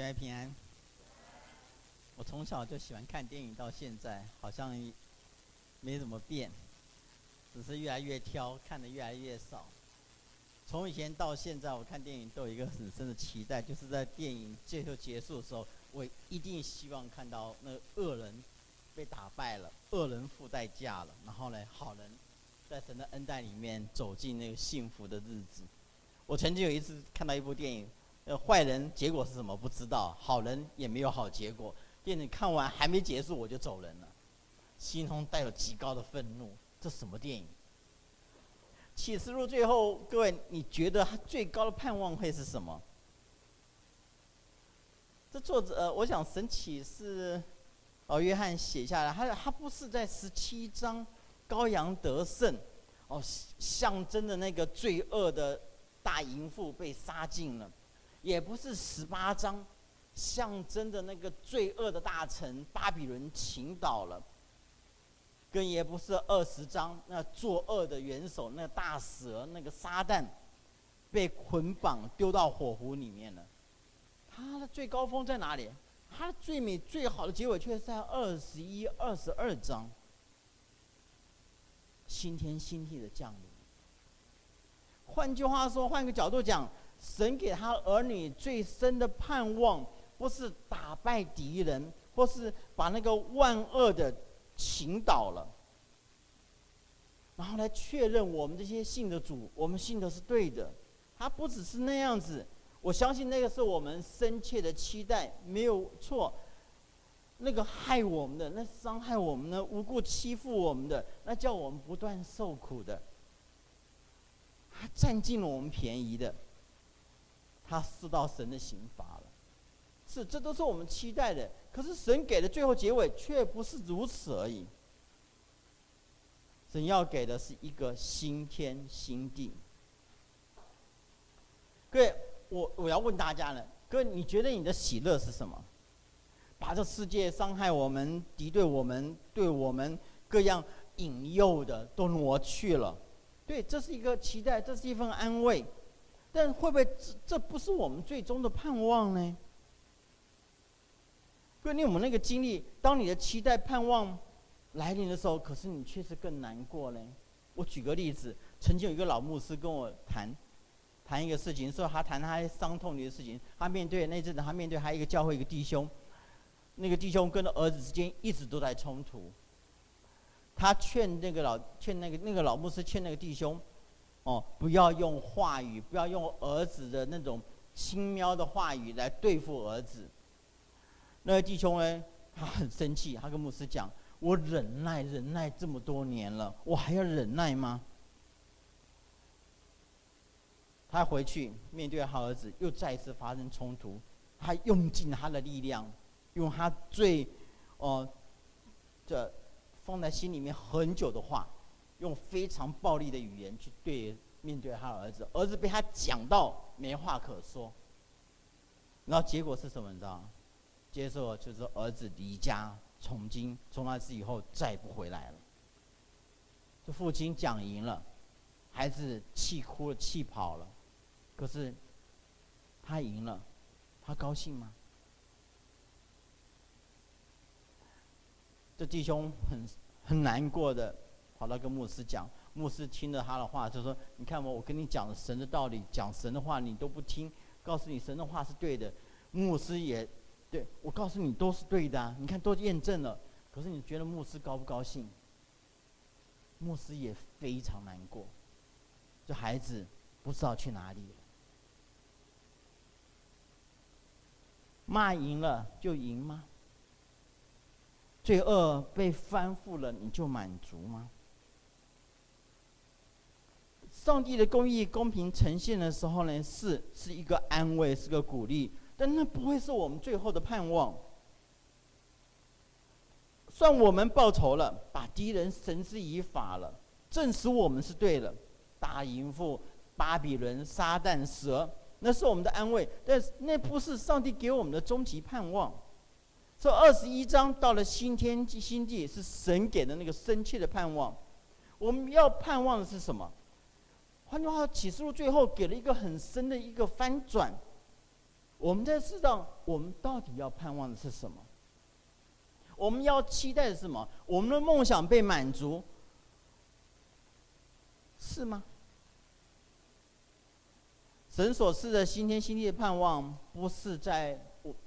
姐妹平安。我从小就喜欢看电影，到现在好像没怎么变，只是越来越挑，看得越来越少。从以前到现在，我看电影都有一个很深的期待，就是在电影最后结束的时候，我一定希望看到那恶人被打败了，恶人付代价了，然后呢，好人在神的恩待里面走进那个幸福的日子。我曾经有一次看到一部电影。呃，坏人结果是什么不知道，好人也没有好结果。电影看完还没结束我就走人了，心中带有极高的愤怒。这什么电影？启示录最后，各位，你觉得他最高的盼望会是什么？这作者，呃，我想神启示，哦，约翰写下来，他他不是在十七章羔羊得胜，哦，象征的那个罪恶的大淫妇被杀尽了。也不是十八章，象征的那个罪恶的大城巴比伦倾倒了，更也不是二十章那作恶的元首那大蛇那个撒旦，被捆绑丢到火湖里面了。他的最高峰在哪里？他的最美最好的结尾却在二十一、二十二章，新天新地的降临。换句话说，换个角度讲。神给他儿女最深的盼望，不是打败敌人，或是把那个万恶的倾倒了，然后来确认我们这些信的主，我们信的是对的。他不只是那样子，我相信那个是我们深切的期待，没有错。那个害我们的，那伤害我们的，无故欺负我们的，那叫我们不断受苦的，他占尽了我们便宜的。他受到神的刑罚了，是，这都是我们期待的。可是神给的最后结尾却不是如此而已。神要给的是一个新天新地。各位，我我要问大家了，各位，你觉得你的喜乐是什么？把这世界伤害我们、敌对我们、对我们各样引诱的都挪去了，对，这是一个期待，这是一份安慰。但会不会这这不是我们最终的盼望呢？因为我们那个经历？当你的期待盼望来临的时候，可是你确实更难过呢？我举个例子，曾经有一个老牧师跟我谈谈一个事情，说他谈他伤痛的事情。他面对那阵子，他面对还有一个教会一个弟兄，那个弟兄跟他儿子之间一直都在冲突。他劝那个老劝那个那个老牧师劝那个弟兄。哦，不要用话语，不要用儿子的那种轻蔑的话语来对付儿子。那位弟兄呢，他很生气，他跟牧师讲：“我忍耐忍耐这么多年了，我还要忍耐吗？”他回去面对他儿子，又再一次发生冲突，他用尽他的力量，用他最哦这放在心里面很久的话。用非常暴力的语言去对面对他的儿子，儿子被他讲到没话可说。然后结果是什么？你知道吗？接受就是儿子离家，从今从那次以后再也不回来了。这父亲讲赢了，孩子气哭了，气跑了。可是他赢了，他高兴吗？这弟兄很很难过的。跑到跟牧师讲，牧师听了他的话，就说：“你看我，我跟你讲神的道理，讲神的话，你都不听。告诉你神的话是对的，牧师也对我告诉你都是对的啊。你看都验证了。可是你觉得牧师高不高兴？牧师也非常难过。这孩子不知道去哪里了。骂赢了就赢吗？罪恶被翻覆了，你就满足吗？”上帝的公义、公平呈现的时候呢，是是一个安慰，是个鼓励，但那不会是我们最后的盼望。算我们报仇了，把敌人绳之以法了，证实我们是对的。大淫妇、巴比伦、撒旦、蛇，那是我们的安慰，但是那不是上帝给我们的终极盼望。这二十一章到了新天新地，是神给的那个深切的盼望。我们要盼望的是什么？换句话说，启示录最后给了一个很深的一个翻转。我们在世上，我们到底要盼望的是什么？我们要期待的是什么？我们的梦想被满足，是吗？神所赐的新天新地的盼望，不是在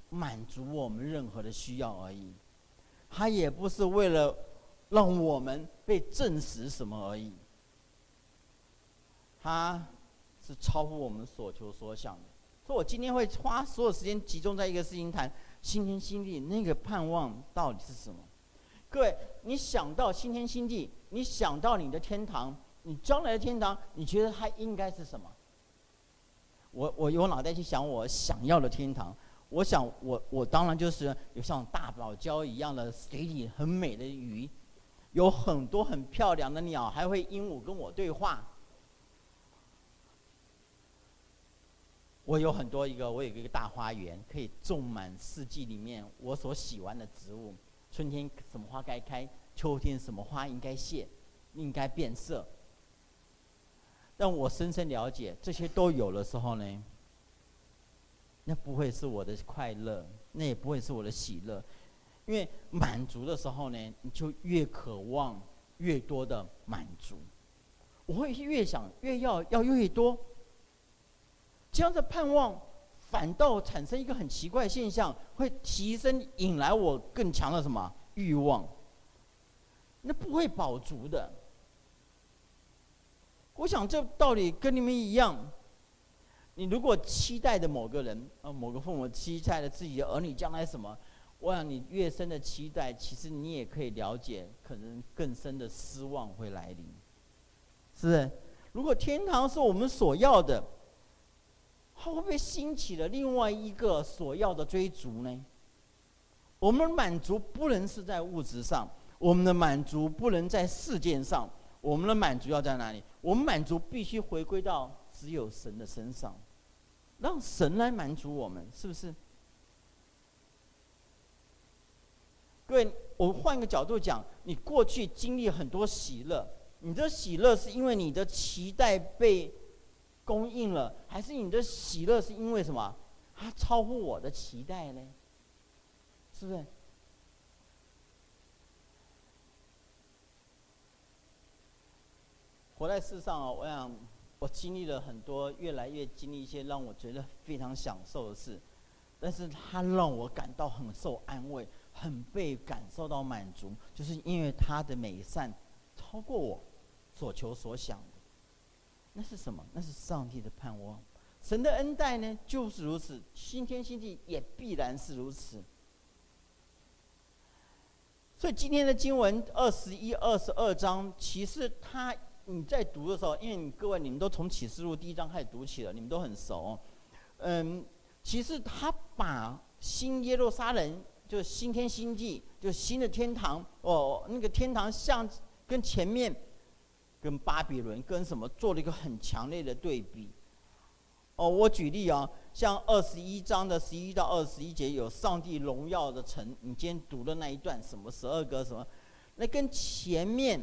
满足我们任何的需要而已，它也不是为了让我们被证实什么而已，它是超乎我们所求所想的。所以我今天会花所有时间集中在一个事情谈。新天新地，那个盼望到底是什么？各位，你想到新天新地，你想到你的天堂，你将来的天堂，你觉得它应该是什么？我我用脑袋去想我想要的天堂，我想我我当然就是有像大堡礁一样的水里很美的鱼，有很多很漂亮的鸟，还会鹦鹉跟我对话。我有很多一个，我有一个大花园，可以种满四季里面我所喜欢的植物。春天什么花该开，秋天什么花应该谢，应该变色。但我深深了解，这些都有的时候呢，那不会是我的快乐，那也不会是我的喜乐，因为满足的时候呢，你就越渴望越多的满足，我会越想越要要越多。这样的盼望，反倒产生一个很奇怪的现象，会提升引来我更强的什么欲望？那不会饱足的。我想这道理跟你们一样。你如果期待的某个人，啊，某个父母期待的自己的儿女将来什么，我想你越深的期待，其实你也可以了解，可能更深的失望会来临。是不是？如果天堂是我们所要的。他会不会兴起了另外一个所要的追逐呢？我们满足不能是在物质上，我们的满足不能在世界上，我们的满足要在哪里？我们满足必须回归到只有神的身上，让神来满足我们，是不是？各位，我换个角度讲，你过去经历很多喜乐，你的喜乐是因为你的期待被。供应了，还是你的喜乐是因为什么？它超乎我的期待呢？是不是？活在世上啊，我想我经历了很多，越来越经历一些让我觉得非常享受的事，但是它让我感到很受安慰，很被感受到满足，就是因为它的美善超过我所求所想。那是什么？那是上帝的盼望，神的恩待呢，就是如此。新天新地也必然是如此。所以今天的经文二十一、二十二章，其实他你在读的时候，因为各位你们都从启示录第一章开始读起了，你们都很熟。嗯，其实他把新耶路撒冷，就是新天新地，就是新的天堂哦，那个天堂像跟前面。跟巴比伦跟什么做了一个很强烈的对比。哦，我举例啊，像二十一章的十一到二十一节有上帝荣耀的城，你今天读的那一段什么十二个什么，那跟前面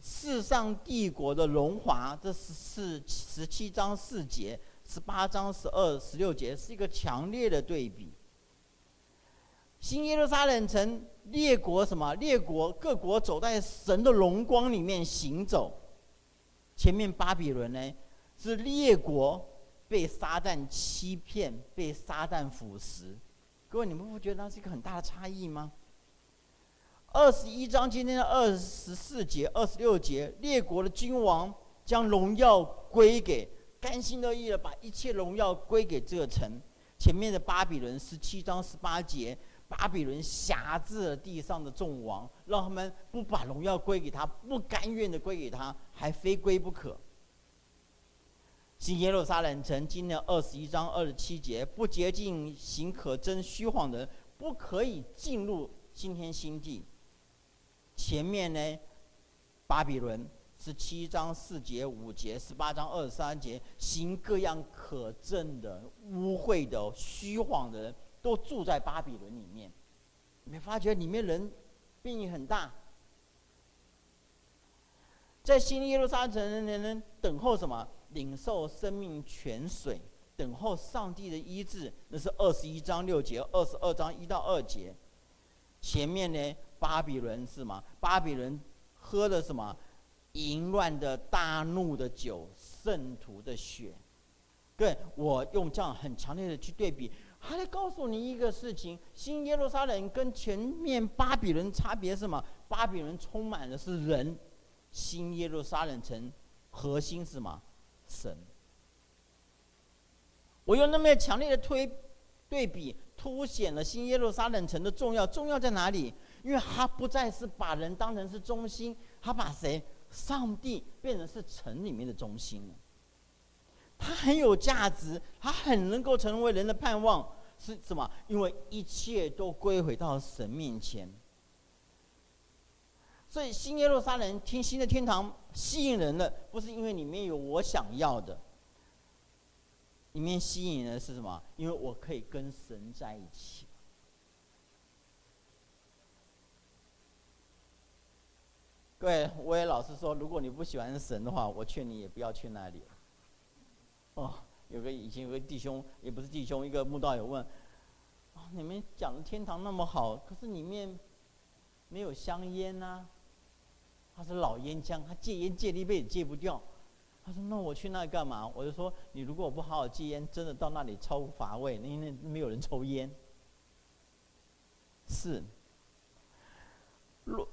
世上帝国的荣华，这是四十七章四节，十八章十二十六节是一个强烈的对比。新耶路撒冷城，列国什么？列国各国走在神的荣光里面行走。前面巴比伦呢，是列国被撒旦欺骗，被撒旦腐蚀。各位，你们不觉得那是一个很大的差异吗？二十一章今天的二十四节、二十六节，列国的君王将荣耀归给，甘心乐意的把一切荣耀归给这个城。前面的巴比伦十七章十八节。巴比伦辖制了地上的众王，让他们不把荣耀归给他，不甘愿的归给他，还非归不可。新耶路撒冷城经的二十一章二十七节，不洁净、行可憎、虚谎的人，不可以进入新天新地。前面呢，巴比伦十七章四节五节，十八章二十三节，行各样可憎的、污秽的、虚谎的人。都住在巴比伦里面，你没发觉里面人变异很大？在新耶路撒冷城的人等候什么？领受生命泉水，等候上帝的医治，那是二十一章六节，二十二章一到二节。前面呢，巴比伦是吗？巴比伦喝了什么？淫乱的大怒的酒，圣徒的血。对，我用这样很强烈的去对比，还得告诉你一个事情：新耶路撒冷跟前面巴比伦差别是什么？巴比伦充满的是人，新耶路撒冷城核心是什么？神。我用那么强烈的推对比，凸显了新耶路撒冷城的重要。重要在哪里？因为他不再是把人当成是中心，他把谁？上帝变成是城里面的中心了。他很有价值，他很能够成为人的盼望。是什么？因为一切都归回到神面前。所以新耶路撒冷听新的天堂吸引人的，不是因为里面有我想要的。里面吸引人的是什么？因为我可以跟神在一起。各位，我也老实说，如果你不喜欢神的话，我劝你也不要去那里。哦，有个以前有个弟兄，也不是弟兄，一个慕道友问：哦，你们讲的天堂那么好，可是里面没有香烟呐、他是老烟枪，他戒烟戒了一辈子戒不掉。他说：“那我去那干嘛？”我就说：“你如果不好好戒烟，真的到那里超乏味，因为没有人抽烟。”是。路，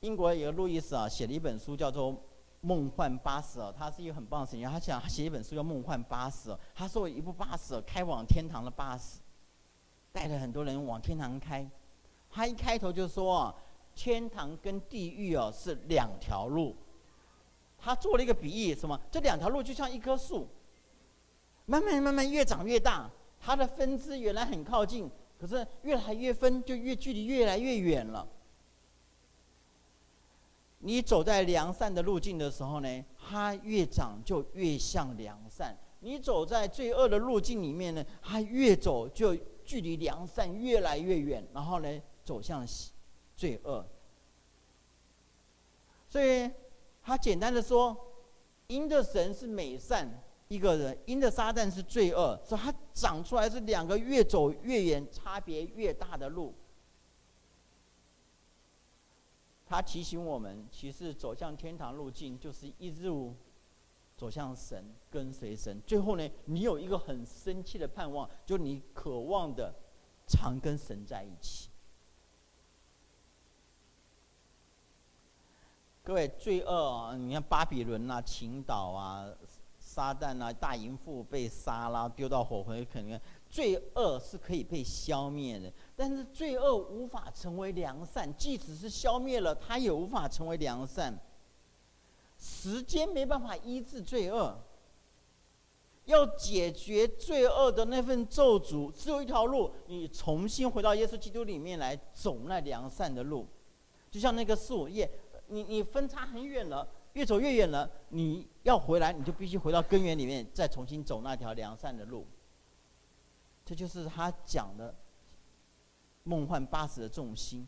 英国有个路易斯啊，写了一本书叫做《梦幻巴士》哦，他是一个很棒的神学家。他想写一本书叫《梦幻巴士》，他说一部巴士开往天堂的巴士，带着很多人往天堂开。他一开头就说啊，天堂跟地狱哦是两条路。他做了一个比喻，什么？这两条路就像一棵树，慢慢慢慢越长越大，它的分支原来很靠近，可是越来越分，就越距离越来越远了。你走在良善的路径的时候呢，它越长就越像良善；你走在罪恶的路径里面呢，它越走就距离良善越来越远，然后呢，走向罪恶。所以。他简单的说，因的神是美善一个人，因的撒旦是罪恶，所以他长出来是两个越走越远、差别越大的路。他提醒我们，其实走向天堂路径就是一路走向神，跟随神。最后呢，你有一个很深切的盼望，就你渴望的常跟神在一起。各位，罪恶啊！你看巴比伦啊、秦岛啊、撒旦啊、大淫妇被杀啦，丢到火湖，肯定罪恶是可以被消灭的。但是罪恶无法成为良善，即使是消灭了，它也无法成为良善。时间没办法医治罪恶，要解决罪恶的那份咒诅，只有一条路：你重新回到耶稣基督里面来走那良善的路，就像那个树叶。你你分叉很远了，越走越远了。你要回来，你就必须回到根源里面，再重新走那条良善的路。这就是他讲的梦幻巴士的重心，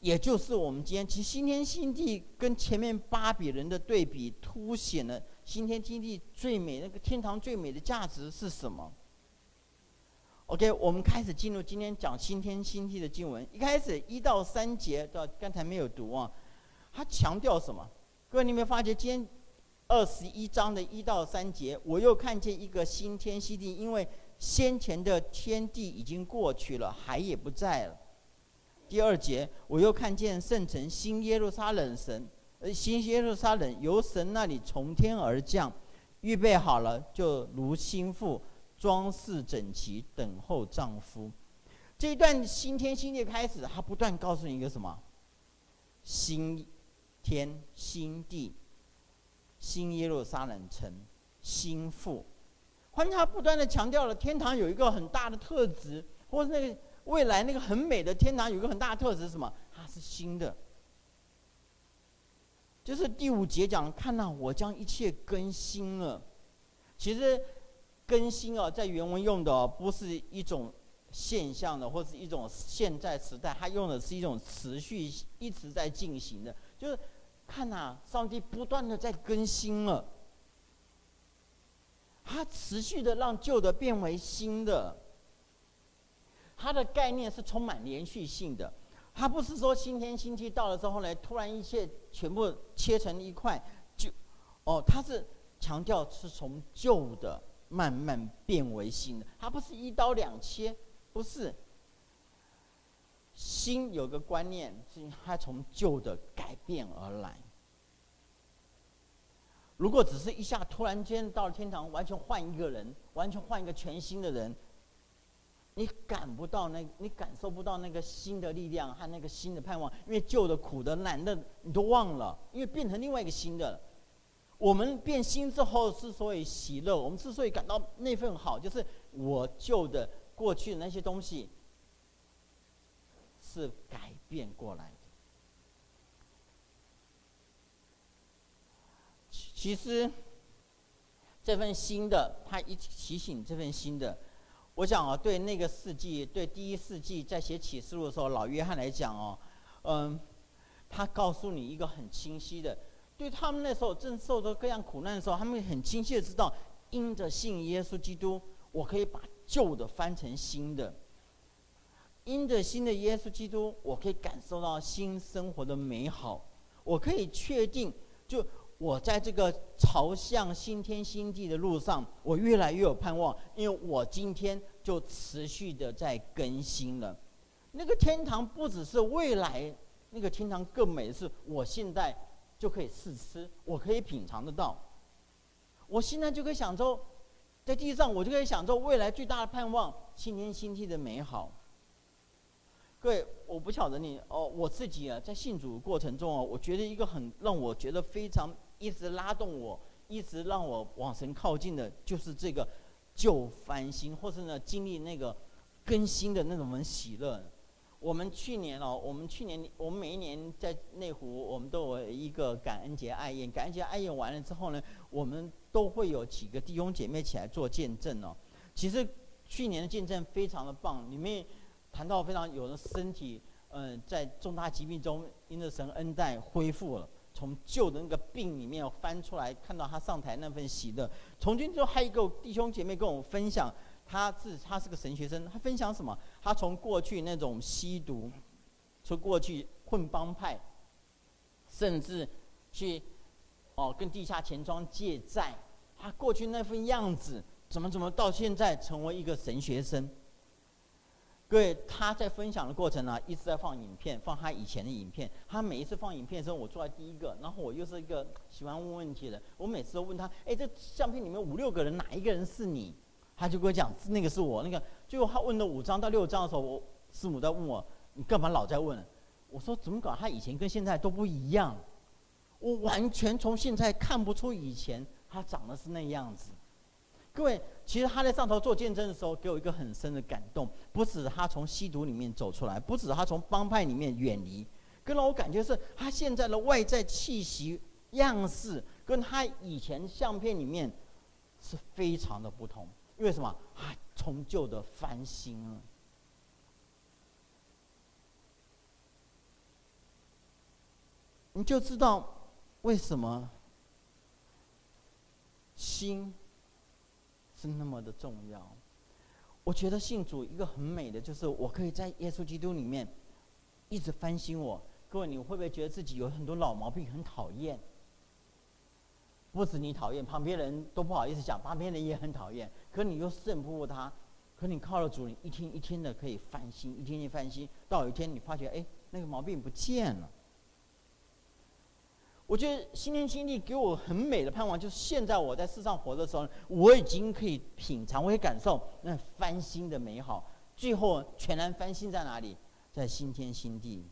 也就是我们今天其实新天新地跟前面巴比伦的对比，凸显了新天新地最美那个天堂最美的价值是什么？OK，我们开始进入今天讲新天新地的经文。一开始一到三节，到刚才没有读啊。他强调什么？各位，你有没有发觉今天二十一章的一到三节，我又看见一个新天新地，因为先前的天地已经过去了，海也不在了。第二节，我又看见圣城新耶路撒冷神，呃，新耶路撒冷由神那里从天而降，预备好了，就如新妇装饰整齐，等候丈夫。这一段新天新地开始，他不断告诉你一个什么？新。天新地，新耶路撒冷城，新妇，换他不断的强调了天堂有一个很大的特质，或者那个未来那个很美的天堂有一个很大的特质是什么？它是新的。就是第五节讲，看到我将一切更新了。其实更新啊，在原文用的不是一种现象的，或是一种现在时代，它用的是一种持续一直在进行的。就是看呐、上帝不断的在更新了。它持续的让旧的变为新的。它的概念是充满连续性的，它不是说新天新地到了之后呢，突然一切全部切成一块，就，哦，它是强调是从旧的慢慢变为新的，它不是一刀两切，不是。新有个观念是它从旧的改变而来。如果只是一下突然间到了天堂，完全换一个人，完全换一个全新的人。你感不到那，你感受不到那个新的力量和那个新的盼望，因为旧的、苦的、难的你都忘了，因为变成另外一个新的。我们变新之后之所以喜乐，我们之所以感到那份好，就是我旧的、过去的那些东西是改变过来的。其实这份新的，他一提醒这份新的。我想啊，对那个世纪，对第一世纪在写启示录的时候，老约翰来讲哦，嗯，他告诉你一个很清晰的，对他们那时候正受着各样苦难的时候，他们很清晰的知道，因着信耶稣基督，我可以把旧的翻成新的；因着新的耶稣基督，我可以感受到新生活的美好，我可以确定就。我在这个朝向新天新地的路上，我越来越有盼望，因为我今天就持续的在更新了。那个天堂不只是未来，那个天堂更美的是，我现在就可以试吃，我可以品尝得到。我现在就可以享受，在地上我就可以享受未来最大的盼望，新天新地的美好。各位，我不晓得你哦，我自己啊，在信主过程中啊，我觉得一个很让我觉得非常一直拉动我，一直让我往神靠近的，就是这个旧翻新，或是呢经历那个更新的那种喜乐。我们去年哦，我们去年我们每一年在内湖，我们都有一个感恩节爱宴。感恩节爱宴完了之后呢，我们都会有几个弟兄姐妹起来做见证哦。其实去年的见证非常的棒，里面。谈到非常有的身体，嗯、在重大疾病中，因着神恩待恢复了，从旧的那个病里面翻出来，看到他上台那份喜乐。从今之后，还有一个弟兄姐妹跟我分享，他是他是个神学生，他分享什么？他从过去那种吸毒，从过去混帮派，甚至去哦跟地下钱庄借债，他过去那份样子，怎么怎么到现在成为一个神学生？各位，他在分享的过程呢，一直在放影片，放他以前的影片。他每一次放影片的时候，我坐在第一个，然后我又是一个喜欢问问题的。我每次都问他：“哎，这相片里面五六个人，哪一个人是你？”他就跟我讲：“那个是我。”那个最后他问了五张到六张的时候，我师母在问我：“你干嘛老在问？”我说：“怎么搞？他以前跟现在都不一样，我完全从现在看不出以前他长得是那样子。”各位，其实他在上头做见证的时候，给我一个很深的感动。不止他从吸毒里面走出来，不止他从帮派里面远离，更让我感觉是他现在的外在气息样式，跟他以前相片里面是非常的不同。因为什么？他从旧的翻新了，你就知道为什么新。是那么的重要，我觉得信主一个很美的，就是我可以在耶稣基督里面一直翻新我。各位，你会不会觉得自己有很多老毛病，很讨厌？不止你讨厌，旁边人都不好意思讲，旁边人也很讨厌。可你又胜不过他，可你靠了主，你一天一天的可以翻新，一天天翻新，到有一天你发觉，哎，那个毛病不见了。我觉得新天新地给我很美的盼望，就是现在我在世上活的时候，我已经可以品尝，我可以感受那翻新的美好。最后全然翻新在哪里？在新天新地。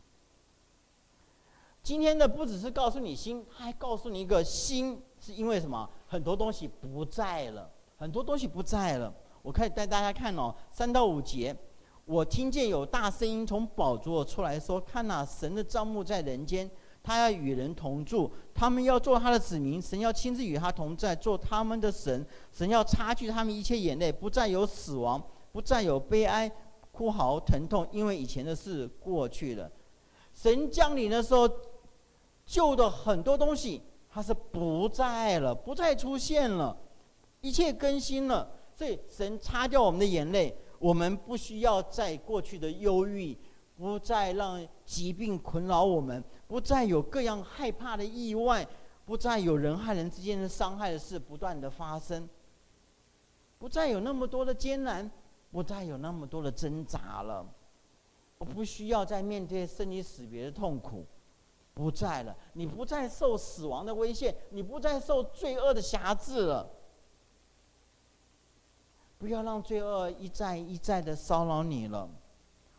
今天的不只是告诉你新，他还告诉你一个新，是因为什么？很多东西不在了，很多东西不在了。我可以带大家看哦，三到五节，我听见有大声音从宝座出来说：“看哪，神的帐幕在人间。”他要与人同住，他们要做他的子民，神要亲自与他同在，做他们的神。神要擦去他们一切眼泪，不再有死亡，不再有悲哀、哭嚎、疼痛，因为以前的事过去了。神降临的时候，旧的很多东西它是不在了，不再出现了。一切更新了。所以神擦掉我们的眼泪，我们不需要再过去的忧郁，不再让疾病困扰我们，不再有各样害怕的意外，不再有人和人之间的伤害的事不断的发生，不再有那么多的艰难，不再有那么多的挣扎了。我不需要再面对生离死别的痛苦，不再了。你不再受死亡的威胁，你不再受罪恶的辖制了。不要让罪恶一再一再的骚扰你了。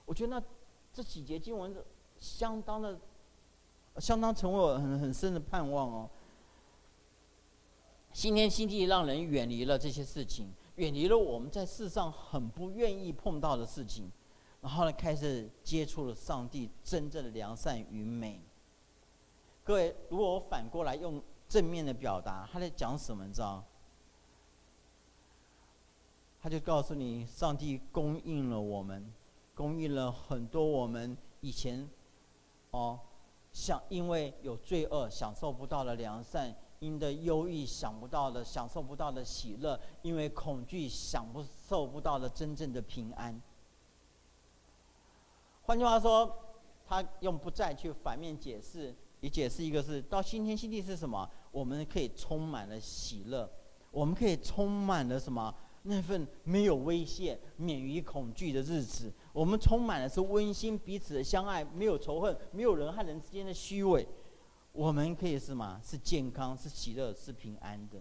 我觉得那这几节经文相当的，相当成为我很很深的盼望哦。新天新地让人远离了这些事情，远离了我们在世上很不愿意碰到的事情。然后呢，开始接触了上帝真正的良善与美。各位，如果我反过来用正面的表达，他在讲什么？你知道？他就告诉你，上帝供应了我们，供应了很多我们以前哦，想因为有罪恶享受不到的良善，因的忧郁想不到的享受不到的喜乐，因为恐惧享不受不到的真正的平安。换句话说，他用不再去反面解释，也解释一个是到新天新地是什么？我们可以充满了喜乐，我们可以充满了什么？那份没有威胁、免于恐惧的日子，我们充满的是温馨、彼此的相爱，没有仇恨，没有人和人之间的虚伪。我们可以是什么？是健康、是喜乐、是平安的。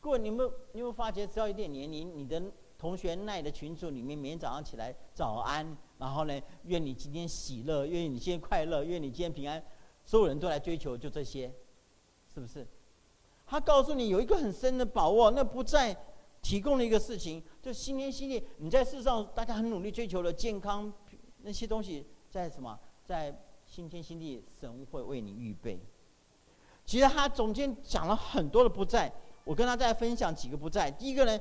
各位，你们你有没有发觉，只要一点年龄，你的同学那里的群组里面，每天早上起来早安。然后呢，愿你今天喜乐，愿你今天快乐，愿你今天平安。所有人都来追求，就这些，是不是？他告诉你有一个很深的把握，那不在提供了一个事情，就新天新地。你在世上，大家很努力追求的健康那些东西，在什么？在新天新地，神会为你预备。其实他中间讲了很多的不在，我跟他再分享几个不在。第一个呢，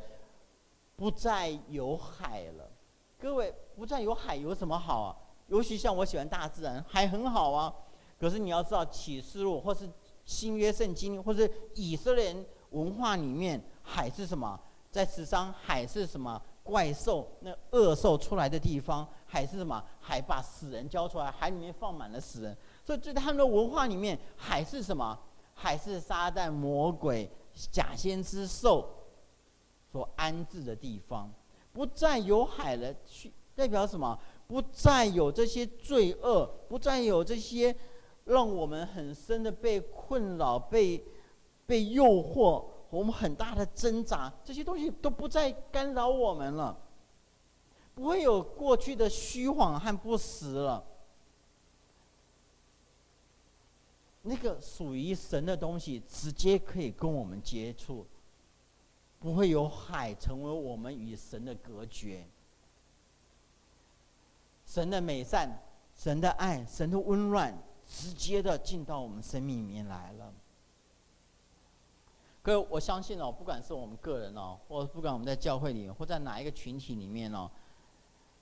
不再有海了。各位，不再有海有什么好啊？尤其像我喜欢大自然，海很好啊。可是你要知道，启示录或是新约圣经，或是以色列人文化里面，海是什么？在史上，海是什么？怪兽，那恶兽出来的地方。海是什么？海把死人交出来，海里面放满了死人。所以在他们的文化里面，海是什么？海是撒旦、魔鬼、假先知、兽所安置的地方。不再有海了，去代表什么？不再有这些罪恶，不再有这些让我们很深的被困扰、被被诱惑，我们很大的挣扎，这些东西都不再干扰我们了。不会有过去的虚谎和不实了。那个属于神的东西，直接可以跟我们接触。不会有海成为我们与神的隔绝。神的美善、神的爱、神的温暖，直接的进到我们生命里面来了。各位，我相信哦，不管是我们个人哦，或不管我们在教会里，或在哪一个群体里面哦，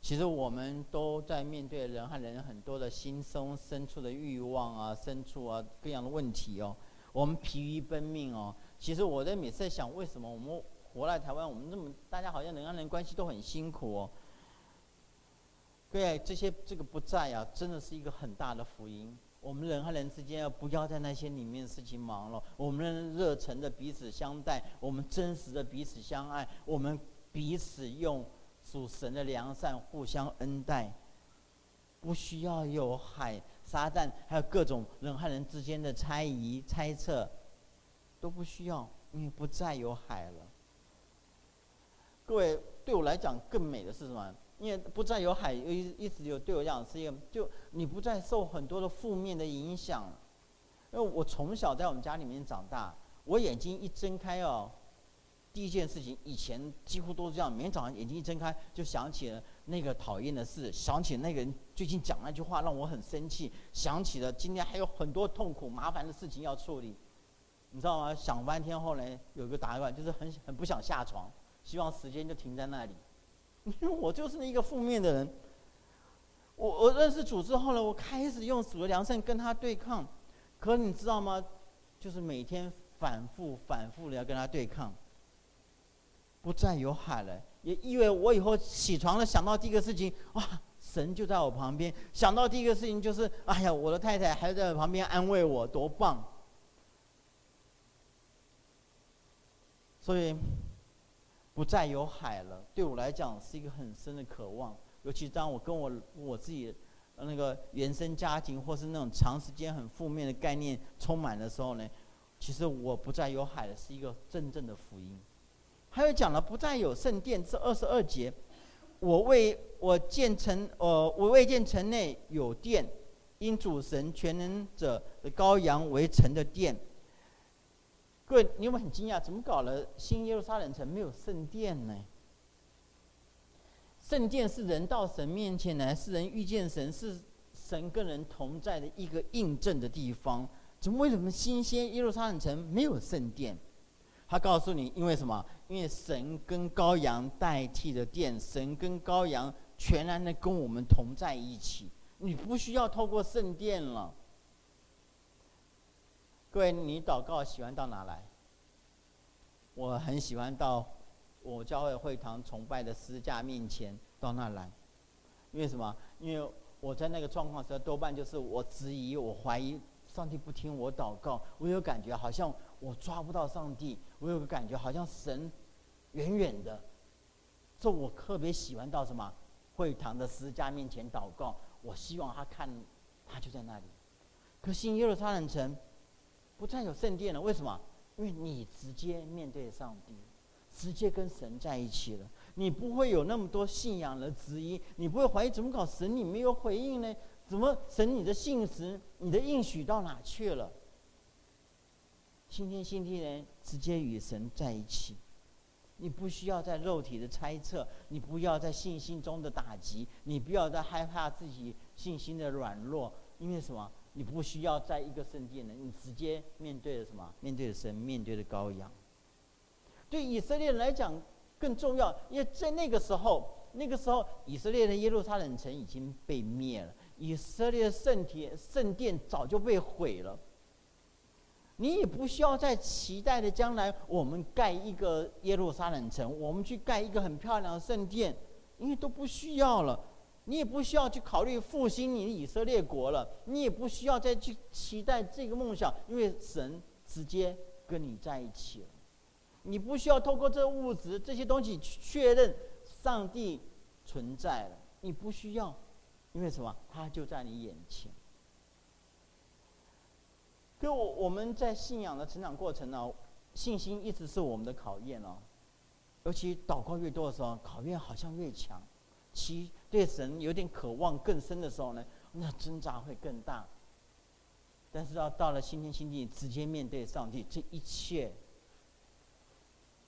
其实我们都在面对人和人很多的心中深处的欲望啊、深处啊各样的问题哦，我们疲于奔命哦。其实我在每次在想，为什么我们活在台湾，我们这么大家好像人跟人关系都很辛苦哦。对，这些这个不在啊，真的是一个很大的福音。我们人和人之间要不要在那些里面的事情忙了？我们热诚的彼此相待，我们真实的彼此相爱，我们彼此用属神的良善互相恩待，不需要有海、撒旦，还有各种人和人之间的猜疑、猜测。都不需要，因为不再有海了。各位，对我来讲更美的是什么？因为不再有海，意意思就对我讲是一个，就你不再受很多的负面的影响。因为我从小在我们家里面长大，我眼睛一睁开哦，第一件事情，以前几乎都是这样，每天早上眼睛一睁开就想起了那个讨厌的事，想起那个人最近讲那句话让我很生气，想起了今天还有很多痛苦麻烦的事情要处理。你知道吗？想半天后来有一个答案，就是很很不想下床，希望时间就停在那里。因为我就是那一个负面的人。我我认识主之后呢，我开始用主的良善跟他对抗。可你知道吗？就是每天反复反复的要跟他对抗。不再有海了，也意味我以后起床了想到第一个事情，哇，神就在我旁边。想到第一个事情就是，哎呀，我的太太还在旁边安慰我，多棒！所以，不再有海了，对我来讲是一个很深的渴望。尤其当我跟我我自己那个原生家庭，或是那种长时间很负面的概念充满的时候呢，其实我不再有海的，是一个真正的福音。还有讲了不再有圣殿，这二十二节，我为我建成，呃，我未建城内有殿，因主神全能者的羔羊为城的殿。各位，你有没有很惊讶？怎么搞了？新耶路撒冷城没有圣殿呢？圣殿是人到神面前来，是人遇见神，是神跟人同在的一个印证的地方。怎么为什么新鲜耶路撒冷城没有圣殿？他告诉你，因为什么？因为神跟羔羊代替的殿，神跟羔羊全然的跟我们同在一起，你不需要透过圣殿了。各位，你祷告喜欢到哪来？我很喜欢到我教会会堂崇拜的十字架面前到那来，因为什么？因为我在那个状况时候，多半就是我质疑、我怀疑上帝不听我祷告，我有感觉好像。我抓不到上帝，我有个感觉，好像神远远的。这我特别喜欢到什么会堂的十字架面前祷告，我希望他看，他就在那里。可新耶路撒冷城不再有圣殿了，为什么？因为你直接面对上帝，直接跟神在一起了，你不会有那么多信仰的质疑，你不会怀疑怎么搞神你没有回应呢？怎么神你的信实、你的应许到哪去了？新天新地人直接与神在一起，你不需要在肉体的猜测，你不要在信心中的打击，你不要再害怕自己信心的软弱，因为什么？你不需要在一个圣殿呢，你直接面对着什么？面对着神，面对着羔羊。对以色列人来讲更重要，因为在那个时候，那个时候以色列的耶路撒冷城已经被灭了，以色列的圣体圣殿早就被毁了。你也不需要在期待的将来，我们盖一个耶路撒冷城，我们去盖一个很漂亮的圣殿，因为都不需要了。你也不需要去考虑复兴你的以色列国了，你也不需要再去期待这个梦想，因为神直接跟你在一起了。你不需要透过这物质这些东西去确认上帝存在了，你不需要，因为什么？他就在你眼前。就我我们在信仰的成长过程呢，信心一直是我们的考验哦。尤其祷告越多的时候，考验好像越强。其对神有点渴望更深的时候呢，那挣扎会更大。但是要到了新天新地，直接面对上帝，这一切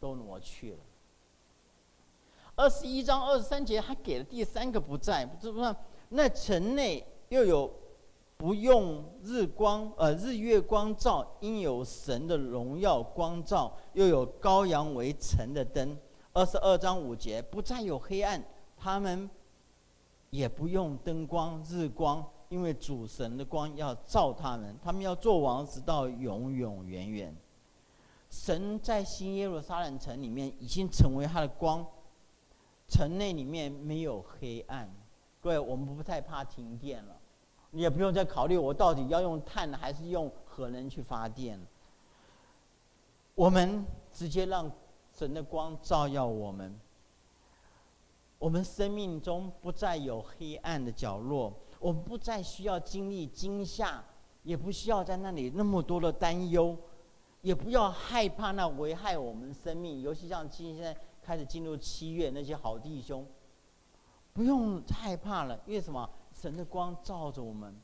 都挪去了。二十一章二十三节还给了第三个不在，不知道那城内又有。不用日光，呃，日月光照，因有神的荣耀光照，又有羔羊为城的灯。二十二章五节，不再有黑暗，他们也不用灯光、日光，因为主神的光要照他们，他们要做王，直到永永远远。神在新耶路撒冷城里面已经成为他的光，城内里面没有黑暗。各位，我们不太怕停电了。你也不用再考虑我到底要用碳还是用核能去发电。我们直接让神的光照耀我们，我们生命中不再有黑暗的角落，我们不再需要经历惊吓，也不需要在那里那么多的担忧，也不要害怕那危害我们生命。尤其像今现在开始进入七月，那些好弟兄，不用害怕了，因为什么？神的光照着我们，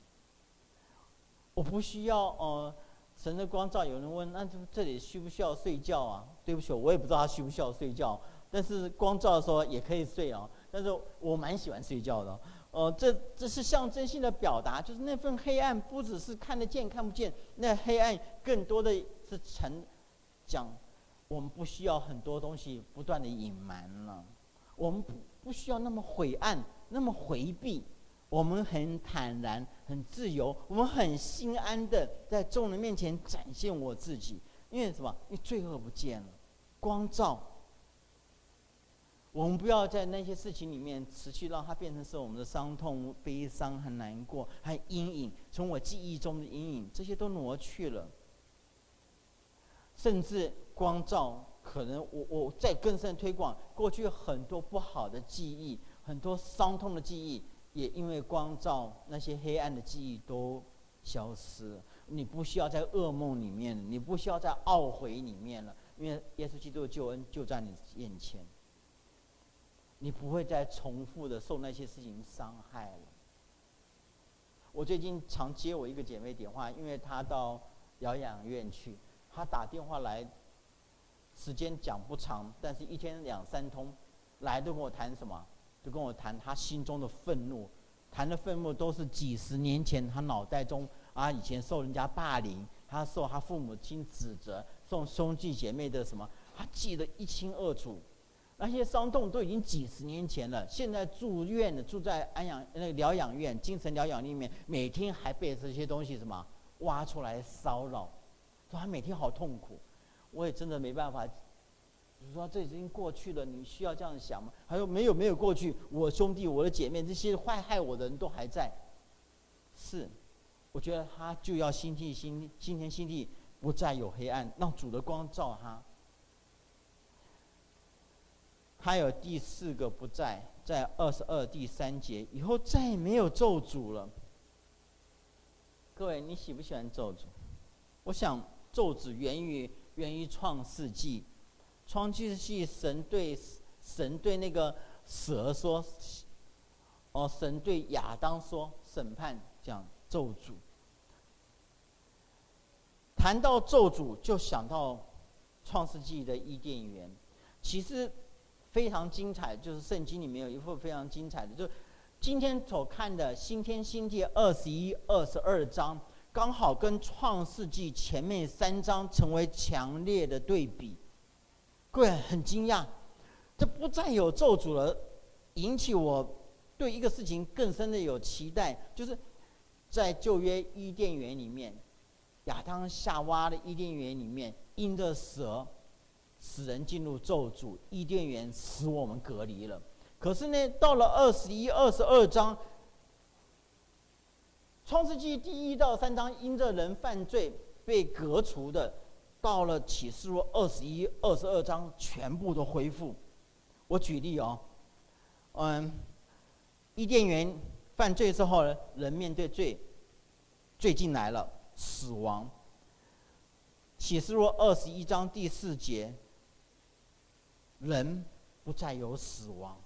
我不需要呃，神的光照。有人问，那这这里需不需要睡觉啊？对不起，我也不知道他需不需要睡觉。但是光照的时候也可以睡啊。但是我蛮喜欢睡觉的。呃，这这是象征性的表达，就是那份黑暗不只是看得见看不见，那黑暗更多的是成讲，我们不需要很多东西不断的隐瞒了，我们不不需要那么晦暗，那么回避。我们很坦然，很自由，我们很心安的在众人面前展现我自己。因为什么？因为罪恶不见了，光照，我们不要在那些事情里面持续让它变成是我们的伤痛、悲伤很难过，还阴影，从我记忆中的阴影，这些都挪去了。甚至光照，可能我我再更深推广，过去很多不好的记忆，很多伤痛的记忆，也因为光照，那些黑暗的记忆都消失了。你不需要在噩梦里面，你不需要在懊悔里面了，因为耶稣基督的救恩就在你眼前。你不会再重复的受那些事情伤害了。我最近常接我一个姐妹电话，因为她到疗养院去，他打电话来，时间讲不长，但是一天两三通，来都跟我谈什么？都跟我谈他心中的愤怒，谈的愤怒都是几十年前他脑袋中。啊，以前受人家霸凌，他受他父母亲指责，受兄弟姐妹的什么，他记得一清二楚。那些伤痛都已经几十年前了。现在住院的，住在安养那个疗养院、精神疗养里面，每天还被这些东西什么挖出来骚扰，说他每天好痛苦。我也真的没办法，你说这已经过去了，你需要这样想吗？他说没有没有过去，我兄弟、我的姐妹这些坏害我的人都还在，是。我觉得他就要新天新新天心地，不再有黑暗，让主的光照他。还有第四个不在，在二十二第三节以后再也没有咒诅了。各位，你喜不喜欢咒诅？我想咒诅源于源于创世纪，创世纪神对神对那个蛇说，哦，神对亚当说审判讲咒诅。谈到咒诅，就想到《创世纪》的伊甸园，其实非常精彩。就是圣经里面有一幅非常精彩的，就今天所看的新天新地二十一、二十二章，刚好跟《创世纪》前面三章成为强烈的对比。各位很惊讶，这不再有咒诅了，引起我对一个事情更深的有期待，就是在旧约伊甸园里面。亚当夏娃的伊甸园里面，因着蛇使人进入咒诅，伊甸园使我们隔离了。可是呢，到了二十一、二十二章，创世纪第一到三章，因着人犯罪被革除的，到了启示录二十一、二十二章，全部都恢复。我举例哦，嗯，伊甸园犯罪之后呢，人面对罪，罪进来了。死亡。启示录二十一章第四节，人不再有死亡。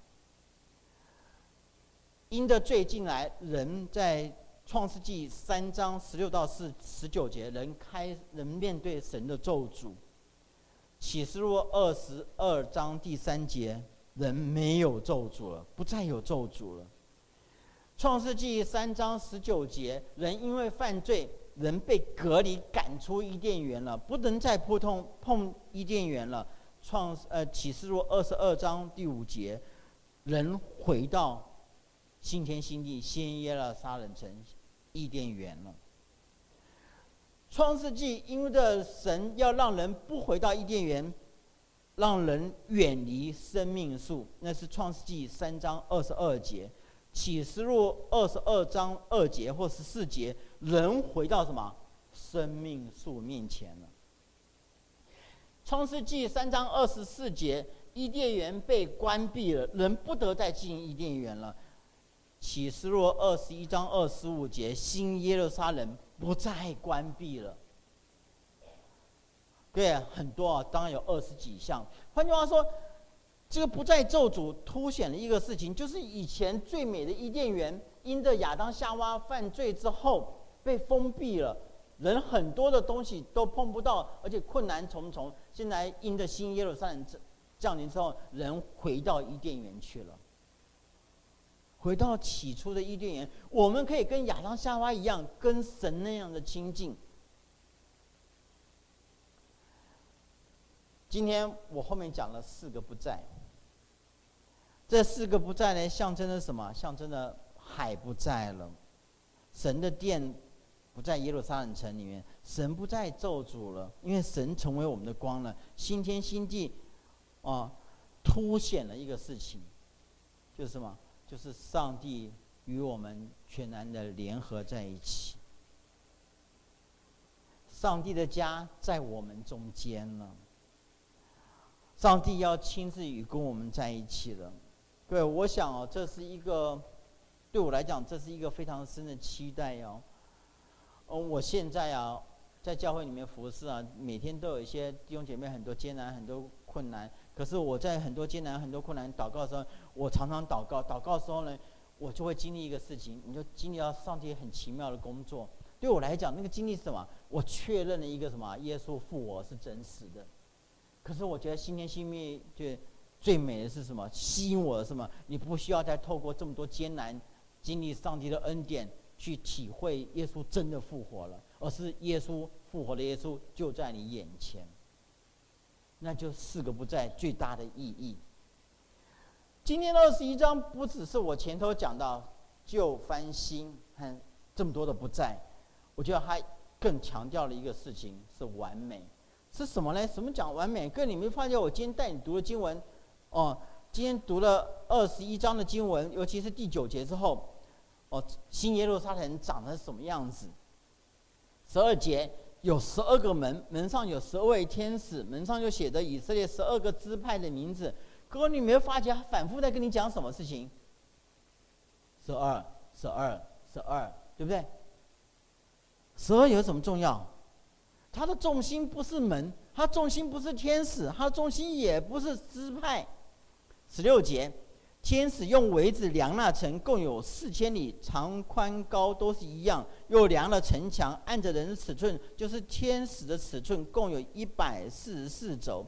因着罪进来，人在创世纪三章十六到四十九节，人开人面对神的咒诅。启示录二十二章第三节，人没有咒诅了，不再有咒诅了。创世纪三章十九节，人因为犯罪。人被隔离，赶出伊甸园了，不能再扑通碰伊甸园了。创呃启示录二十二章第五节，人回到新天新地，新耶路撒冷城伊甸园了。创世纪因为的神要让人不回到伊甸园，让人远离生命树，那是创世纪三章二十二节。启示录二十二章二节或十四节，人回到什么生命树面前了。创世纪三章二十四节，伊甸园被关闭了，人不得再进伊甸园了。启示录二十一章二十五节，新耶路撒冷不再关闭了。对，很多啊，当然有二十几项。换句话说。这个不再咒诅，凸显了一个事情，就是以前最美的伊甸园，因着亚当夏娃犯罪之后被封闭了，人很多的东西都碰不到，而且困难重重。现在因着新耶路撒冷降临之后，人回到伊甸园去了，回到起初的伊甸园，我们可以跟亚当夏娃一样，跟神那样的亲近。今天我后面讲了四个不在。这四个不在呢，象征着什么？象征着海不在了，神的殿不在耶路撒冷城里面，神不再咒诅了，因为神成为我们的光了。新天新地，哦，凸显了一个事情，就是什么？就是上帝与我们全然的联合在一起。上帝的家在我们中间了。上帝要亲自与跟我们在一起了。各位，我想哦，这是一个对我来讲，这是一个非常深的期待哟。哦，我现在啊，在教会里面服侍啊，每天都有一些弟兄姐妹很多艰难，很多困难。可是我在很多艰难、很多困难祷告的时候，我常常祷告。祷告的时候呢，我就会经历一个事情，你就经历到上帝很奇妙的工作。对我来讲，那个经历是什么？我确认了一个什么？耶稣复活是真实的。可是我觉得新天新灭就最美的是什么？吸引我的是什么？你不需要再透过这么多艰难，经历上帝的恩典去体会耶稣真的复活了，而是耶稣复活的耶稣就在你眼前。那就四个不在最大的意义。今天二十一章不只是我前头讲到旧翻新和这么多的不在，我觉得还更强调了一个事情是完美，是什么呢？什么讲完美？哥，你没发现我今天带你读的经文，哦，今天读了二十一章的经文，尤其是第九节之后，哦，新耶路撒冷长成什么样子？十二节。有十二个门，门上有十二位天使，门上就写着以色列十二个支派的名字。哥，你没有发觉他反复在跟你讲什么事情？十二，十二，十二，对不对？十二有什么重要？它的重心不是门，它重心不是天使，它重心也不是支派。十六节。天使用围子量那城，共有四千里，长宽高都是一样。又量了城墙，按着人的尺寸，就是天使的尺寸，共有一百四十四肘。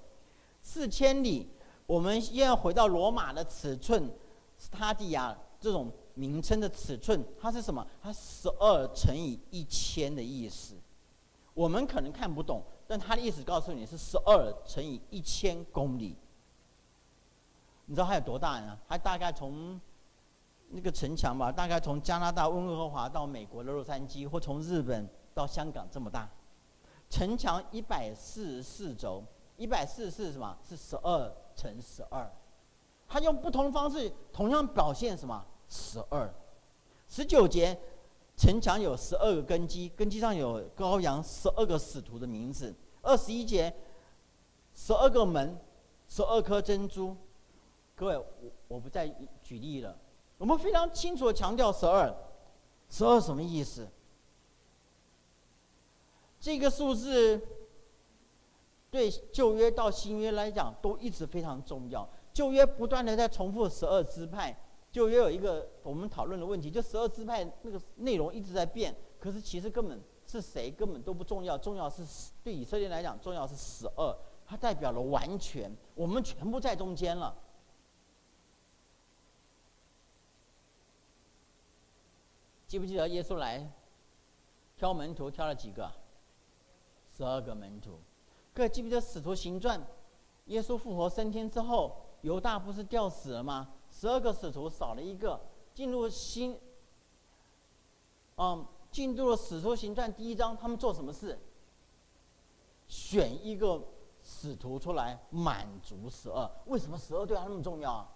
四千里，我们现在回到罗马的尺寸，斯塔迪亚这种名称的尺寸，它是什么？它十二乘以一千的意思。我们可能看不懂，但它的意思告诉你是十二乘以一千公里。你知道它有多大呢？它大概从那个城墙吧，大概从加拿大温哥华到美国的洛杉矶，或从日本到香港这么大。城墙一百四十四轴，一百四十四什么？是十二乘十二。它用不同方式，同样表现什么？十二。十九节，城墙有十二个根基，根基上有羔羊十二个使徒的名字。二十一节，十二个门，十二颗珍珠。各位，我我不再举例了。我们非常清楚的强调十二，十二什么意思？这个数字对旧约到新约来讲都一直非常重要。旧约不断的在重复十二支派，旧约有一个我们讨论的问题，就十二支派那个内容一直在变，可是其实根本是谁根本都不重要，重要是对以色列来讲，重要是十二，它代表了完全，我们全部在中间了。记不记得耶稣来挑门徒挑了几个？十二个门徒。各位记不记得使徒行传？耶稣复活升天之后，犹大不是吊死了吗？十二个使徒少了一个，进入新，嗯，进入了使徒行传第一章，他们做什么事？选一个使徒出来满足十二。为什么十二对他那么重要啊？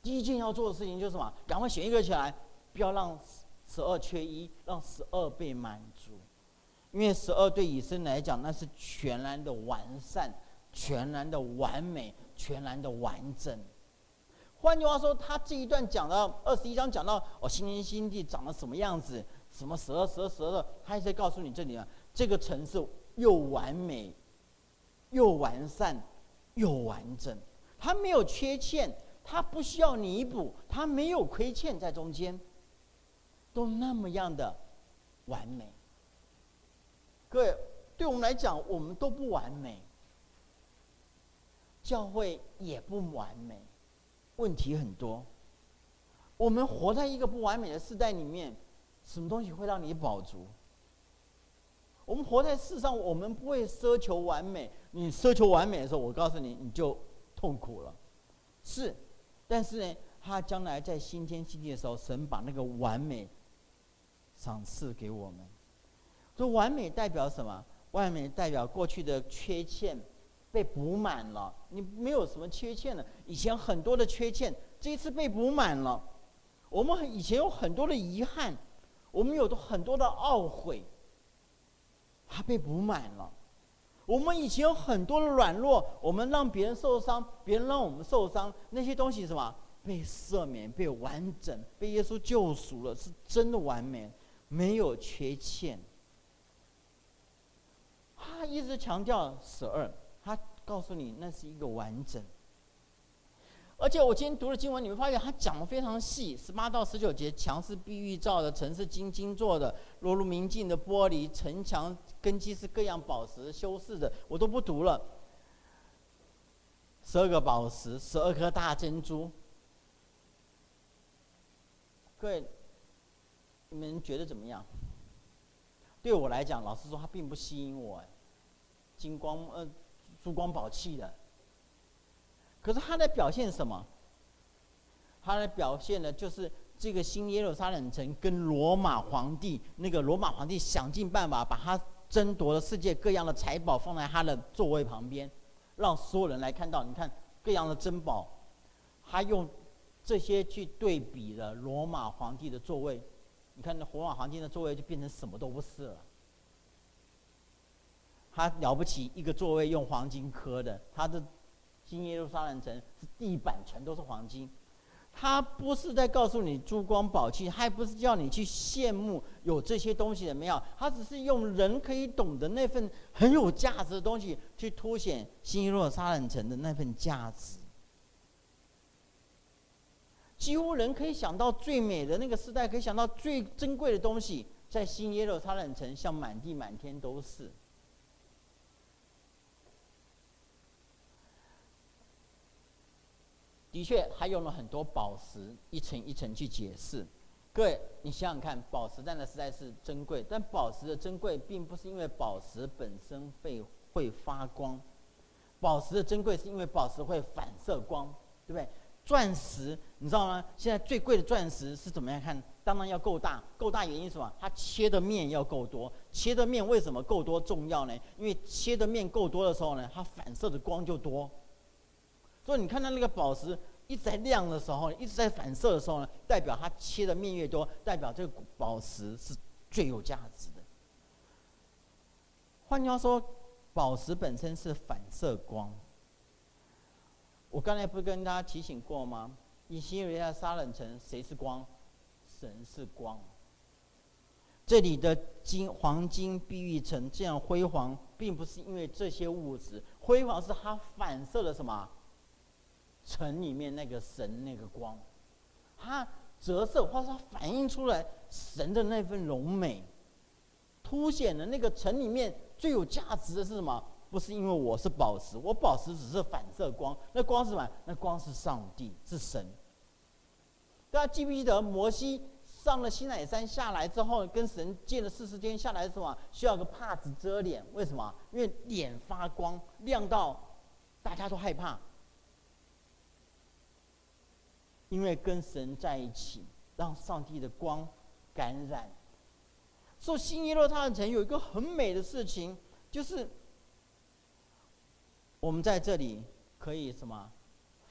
第一件要做的事情就是什么？赶快选一个起来，不要让。十二缺一，让十二被满足，因为十二对以色列来讲，那是全然的完善、全然的完美、全然的完整。换句话说，他这一段讲到二十一章，讲到哦，新天新地长得什么样子，什么十二、十二、十二的，他也在告诉你这里啊，这个城市又完美、又完善、又完整，它没有缺陷，它不需要弥补，它没有亏欠在中间。都那么样的完美，各位，对我们来讲，我们都不完美，教会也不完美，问题很多。我们活在一个不完美的时代里面，什么东西会让你饱足？我们活在世上，我们不会奢求完美。你奢求完美的时候，我告诉你，你就痛苦了。是，但是呢，他将来在新天新地的时候，神把那个完美。赏赐给我们，说完美代表什么？完美代表过去的缺陷，被补满了，你没有什么缺陷了。以前很多的缺陷，这一次被补满了。我们以前有很多的遗憾，我们有很多的懊悔，它被补满了。我们以前有很多的软弱，我们让别人受伤，别人让我们受伤，那些东西什么被赦免、被完整、被耶稣救赎了，是真的完美，没有缺陷。他一直强调十二。他告诉你，那是一个完整。而且我今天读了经文，你会发现他讲的非常细，十八到十九节，墙是碧玉造的，城是金金做的，裸露明镜的玻璃，城墙根基是各样宝石修饰的，我都不读了。十二个宝石，十二颗大珍珠。各位，你们觉得怎么样？对我来讲，老实说，它并不吸引我。金光，呃。珠光宝气的，可是他在表现什么？他在表现的就是这个新耶路撒冷城跟罗马皇帝那个罗马皇帝想尽办法把他争夺了世界各样的财宝放在他的座位旁边，让所有人来看到。你看各样的珍宝，他用这些去对比了罗马皇帝的座位。你看那火马皇帝的座位就变成什么都不是了。他了不起，一个座位用黄金刻的，他的新耶路撒冷城是地板全都是黄金。他不是在告诉你珠光宝气，还不是叫你去羡慕有这些东西的没有，他只是用人可以懂的那份很有价值的东西去凸显新耶路撒冷城的那份价值。几乎人可以想到最美的那个时代，可以想到最珍贵的东西，在新耶路撒冷城像满地满天都是。的确，还用了很多宝石，一层一层去解释。各位，你想想看，宝石在那实在是珍贵，但宝石的珍贵并不是因为宝石本身会会发光，宝石的珍贵是因为宝石会反射光，对不对？钻石，你知道吗？现在最贵的钻石是怎么样看？当然要够大，够大原因是什么？它切的面要够多，切的面为什么够多重要呢？因为切的面够多的时候呢，它反射的光就多。所以你看到那个宝石一直在亮的时候，一直在反射的时候呢，代表它切的面越多，代表这个宝石是最有价值的。换句话说，宝石本身是反射光。我刚才不是跟大家提醒过吗？以新耶路撒冷城，谁是光？神是光。这里的金、黄金、碧玉城这样辉煌，并不是因为这些物质，辉煌是它反射了什么？城里面那个神那个光，它折射或者它反映出来神的那份荣美，凸显了那个城里面最有价值的是什么？不是因为我是宝石，我宝石只是反射光，那光是什么？那光是上帝，是神。大家记不记得摩西上了西乃山下来之后，跟神见了四十天下来是什么？需要个帕子遮脸，为什么？因为脸发光，亮到大家都害怕。因为跟神在一起，让上帝的光感染。所以新耶路撒冷城有一个很美的事情，就是我们在这里可以什么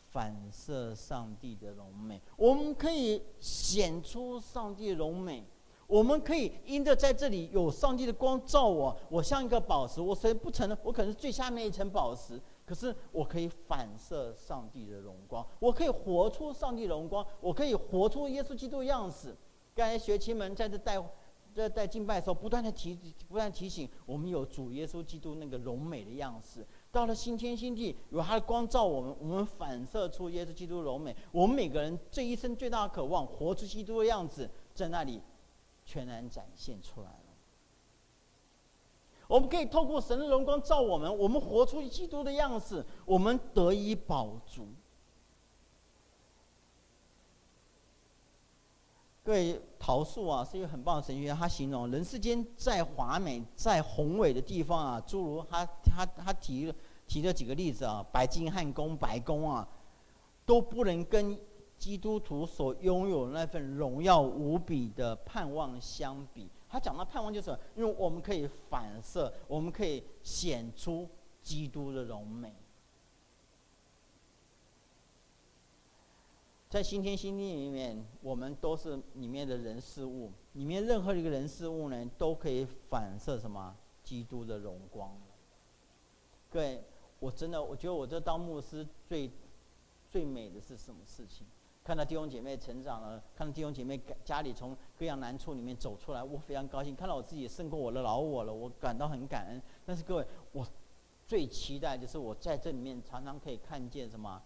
反射上帝的荣美，我们可以显出上帝的荣美，我们可以因着在这里有上帝的光照我，我像一个宝石，我虽不成了，我可能是最下面一层宝石。可是我可以反射上帝的荣光，我可以活出上帝荣光，我可以活出耶稣基督的样子。刚才学亲们在这带在在敬拜的时候，不断的提不断提醒我们有主耶稣基督那个荣美的样式。到了新天新地，有他的光照我们，我们反射出耶稣基督的荣美。我们每个人这一生最大的渴望，活出基督的样子，在那里全然展现出来了。我们可以透过神的荣光照我们，我们活出基督的样子，我们得以饱足。各位，陶素啊，是一个很棒的神学家，他形容人世间再华美、再宏伟的地方啊，诸如他他他提提了几个例子啊，白金汉宫、白宫啊，都不能跟基督徒所拥有那份荣耀无比的盼望相比。他讲到盼望就是，因为我们可以反射，我们可以显出基督的荣美。在新天新地里面，我们都是里面的人事物，里面任何一个人事物呢，都可以反射什么？基督的荣光。各位，我真的，我觉得我这当牧师最最美的是什么事情？看到弟兄姐妹成长了，看到弟兄姐妹家里从各样难处里面走出来，我非常高兴。看到我自己胜过我的老我了，我感到很感恩。但是各位，我最期待就是我在这里面常常可以看见什么？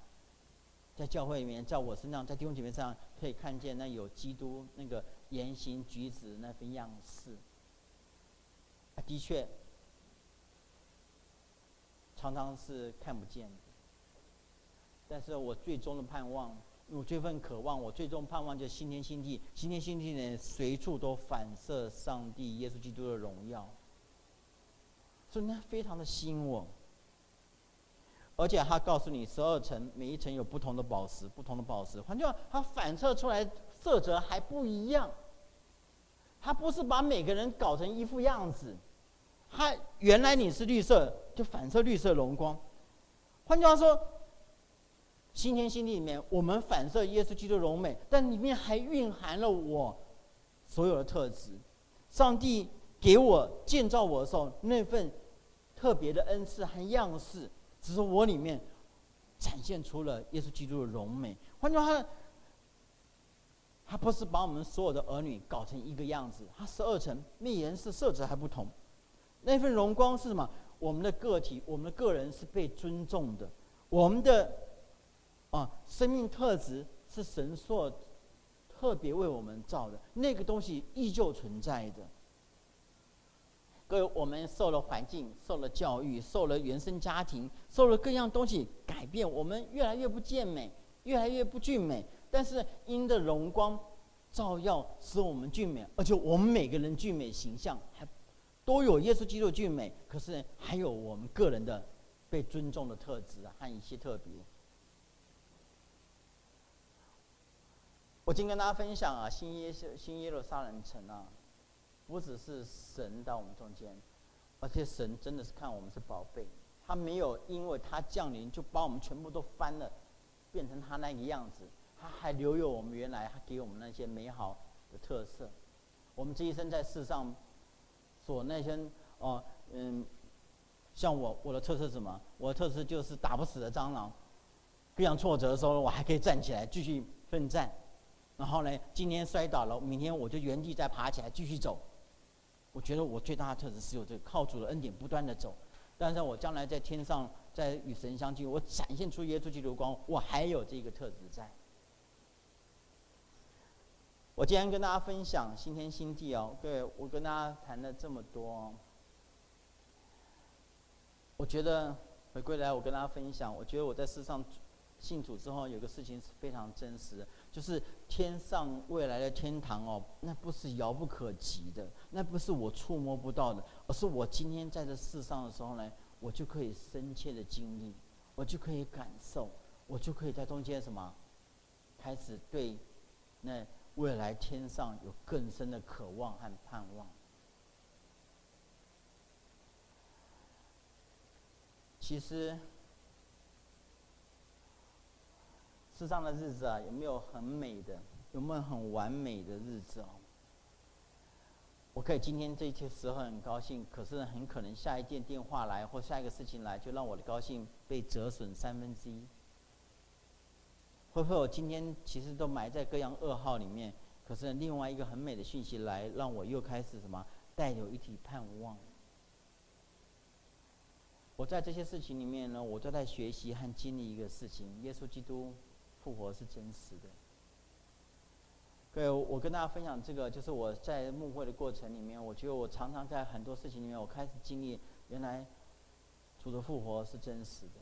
在教会里面，在我身上，在弟兄姐妹身上，可以看见那有基督那个言行举止那份样式。啊，的确，常常是看不见的。但是我最终的盼望，我这份渴望，我最终盼望就是新天新地，新天新地呢，随处都反射上帝耶稣基督的荣耀。所以那非常的吸引我。而且他告诉你，十二层每一层有不同的宝石，不同的宝石，换句话，它反射出来色泽还不一样。它不是把每个人搞成一副样子，它原来你是绿色，就反射绿色荣光。换句话说，新天新地里面，我们反射耶稣基督荣美，但里面还蕴含了我所有的特质。上帝给我建造我的时候，那份特别的恩赐和样式。只是我里面展现出了耶稣基督的荣美。换句话说，他不是把我们所有的儿女搞成一个样子，他十二层，那颜色色泽还不同。那份荣光是什么？我们的个体，我们的个人是被尊重的。我们的啊，生命特质是神所特别为我们造的，那个东西依旧存在的。各位，我们受了环境，受了教育，受了原生家庭，受了各样东西改变，我们越来越不健美，越来越不俊美。但是因的荣光照耀，使我们俊美，而且我们每个人俊美形象还都有耶稣基督俊美。可是还有我们个人的被尊重的特质和一些特别。我今天跟大家分享啊，新耶新耶路撒冷城啊。不只是神到我们中间，而且神真的是看我们是宝贝，他没有因为他降临就把我们全部都翻了，变成他那个样子，他还留有我们原来他给我们那些美好的特色。我们这一生在世上所那些哦嗯，像我我的特色是什么？我的特色就是打不死的蟑螂，各样挫折的时候我还可以站起来继续奋战，然后呢，今天摔倒了，明天我就原地再爬起来继续走。我觉得我最大的特质是有这个靠主的恩典不断的走，但是我将来在天上在与神相聚，我展现出耶稣基督光，我还有这个特质在。我今天跟大家分享新天新地哦，对，我跟大家谈了这么多，我觉得回归来我跟大家分享，我觉得我在世上信主之后有个事情是非常真实。就是天上未来的天堂哦，那不是遥不可及的，那不是我触摸不到的，而是我今天在这世上的时候呢，我就可以深切的经历，我就可以感受，我就可以在中间什么，开始对那未来天上有更深的渴望和盼望。其实。世上的日子啊，有没有很美的？有没有很完美的日子哦？我可以今天这些时候很高兴，可是很可能下一件电话来或下一个事情来，就让我的高兴被折损三分之一。会不会我今天其实都埋在各样噩耗里面？可是另外一个很美的讯息来，让我又开始什么带有一体盼望。我在这些事情里面呢，我都在学习和经历一个事情：耶稣基督。复活是真实的。各位，我跟大家分享这个，就是我在牧会的过程里面，我觉得我常常在很多事情里面，我开始经历，原来主的复活是真实的。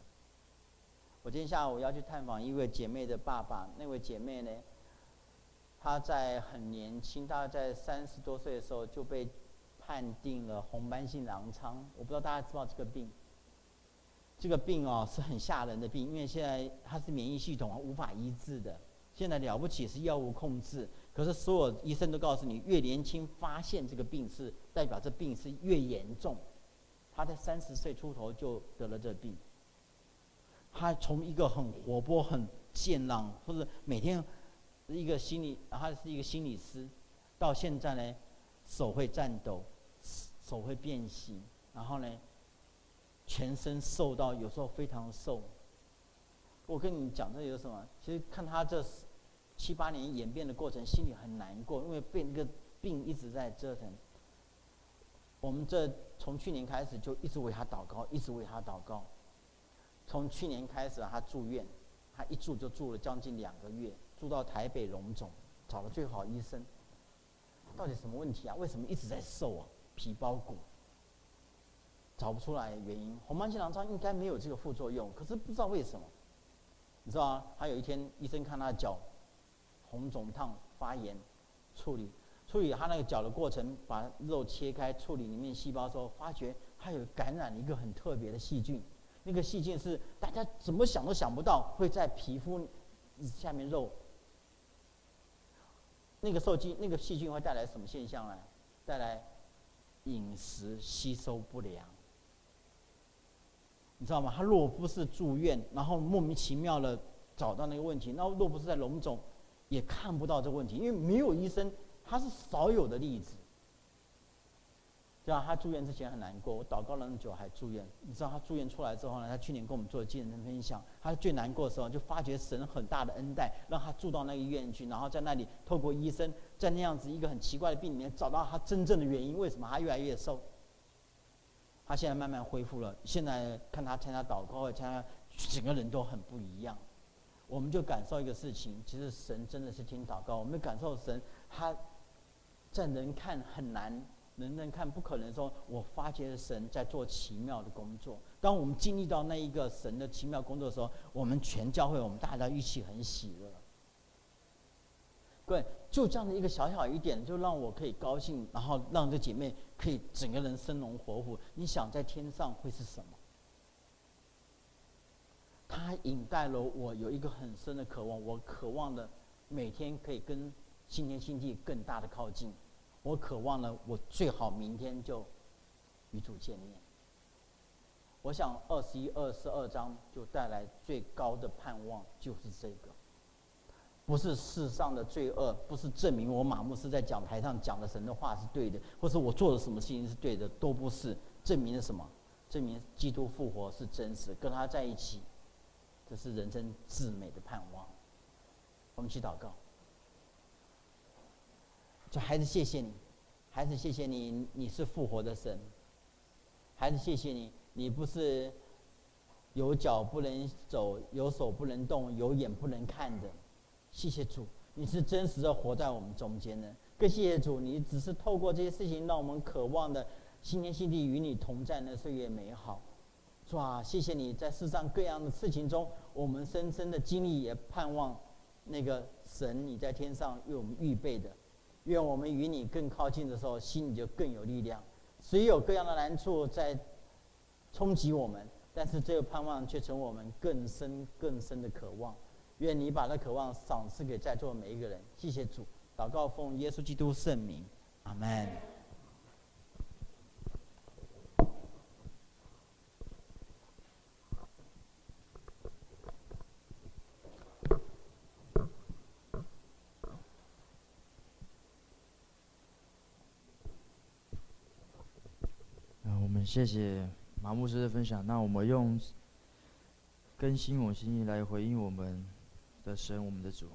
我今天下午要去探访一位姐妹的爸爸，那位姐妹呢，她在很年轻，大概在三十多岁的时候就被判定了红斑性狼疮。我不知道大家知道这个病。这个病哦是很吓人的病，因为现在它是免疫系统无法医治的。现在了不起是药物控制，可是所有医生都告诉你，越年轻发现这个病是代表这病是越严重，他在三十岁出头就得了这病。他从一个很活泼、很健朗，或者每天一个心理，他是一个心理师，到现在呢，手会颤抖，手会变形，然后呢，全身瘦到有时候非常瘦。我跟你讲这有什么？其实看他这七八年演变的过程，心里很难过，因为被那个病一直在折腾。我们这从去年开始就一直为他祷告，一直为他祷告。从去年开始，他住院，他一住就住了将近两个月，住到台北荣总，找了最好医生。到底什么问题啊？为什么一直在瘦啊？皮包骨，找不出来原因。红斑性狼疮应该没有这个副作用，可是不知道为什么。你知道吗？他有一天医生看他的脚红肿烫发炎，处理处理他那个脚的过程，把肉切开处理里面细胞的时候，发觉他有感染一个很特别的细菌。那个细菌是大家怎么想都想不到会在皮肤下面肉。那个受菌那个细菌会带来什么现象呢？带来饮食吸收不良。你知道吗？他若不是住院，然后莫名其妙的找到那个问题，那若不是在龙总，也看不到这个问题，因为没有医生，他是少有的例子。对啊，他住院之前很难过，我祷告了那么久还住院。你知道他住院出来之后呢？他去年跟我们做见证分享，他最难过的时候就发觉神很大的恩待，让他住到那个医院去，然后在那里透过医生在那样子一个很奇怪的病里面找到他真正的原因，为什么他越来越瘦。他现在慢慢恢复了，现在看他参加祷告，参加整个人都很不一样。我们就感受一个事情，其实神真的是听祷告。我们感受神，他在人看很难，人人看不可能说，我发觉神在做奇妙的工作。当我们经历到那一个神的奇妙工作的时候，我们全教会，我们大家一起很喜乐。对，就这样的一个小小一点，就让我可以高兴，然后让这姐妹可以整个人生龙活虎。你想在天上会是什么？他引带了我有一个很深的渴望，我渴望的每天可以跟新天新地更大的靠近。我渴望了，我最好明天就与主见面。我想二十一、二十二章就带来最高的盼望，就是这个。不是世上的罪恶，不是证明我马牧师在讲台上讲的神的话是对的，或是我做的什么事情是对的，都不是。证明了什么？证明基督复活是真实，跟他在一起，这是人生至美的盼望。我们去祷告，就孩子谢谢你，孩子谢谢你，你是复活的神。孩子谢谢你，你不是有脚不能走，有手不能动，有眼不能看的。谢谢主，你是真实的活在我们中间的。更谢谢主，你只是透过这些事情，让我们渴望的新天新地与你同在的岁月美好。主啊，谢谢你在世上各样的事情中，我们深深的经历，也盼望那个神你在天上为我们预备的。愿我们与你更靠近的时候，心里就更有力量。虽有各样的难处在冲击我们，但是这个盼望却成我们更深更深的渴望。愿你把那渴望赏赐给在座每一个人。谢谢主，祷告奉耶稣基督圣名，阿门。我们谢谢马牧师的分享。那我们用更新我心意来回应我们。的神，我们的主。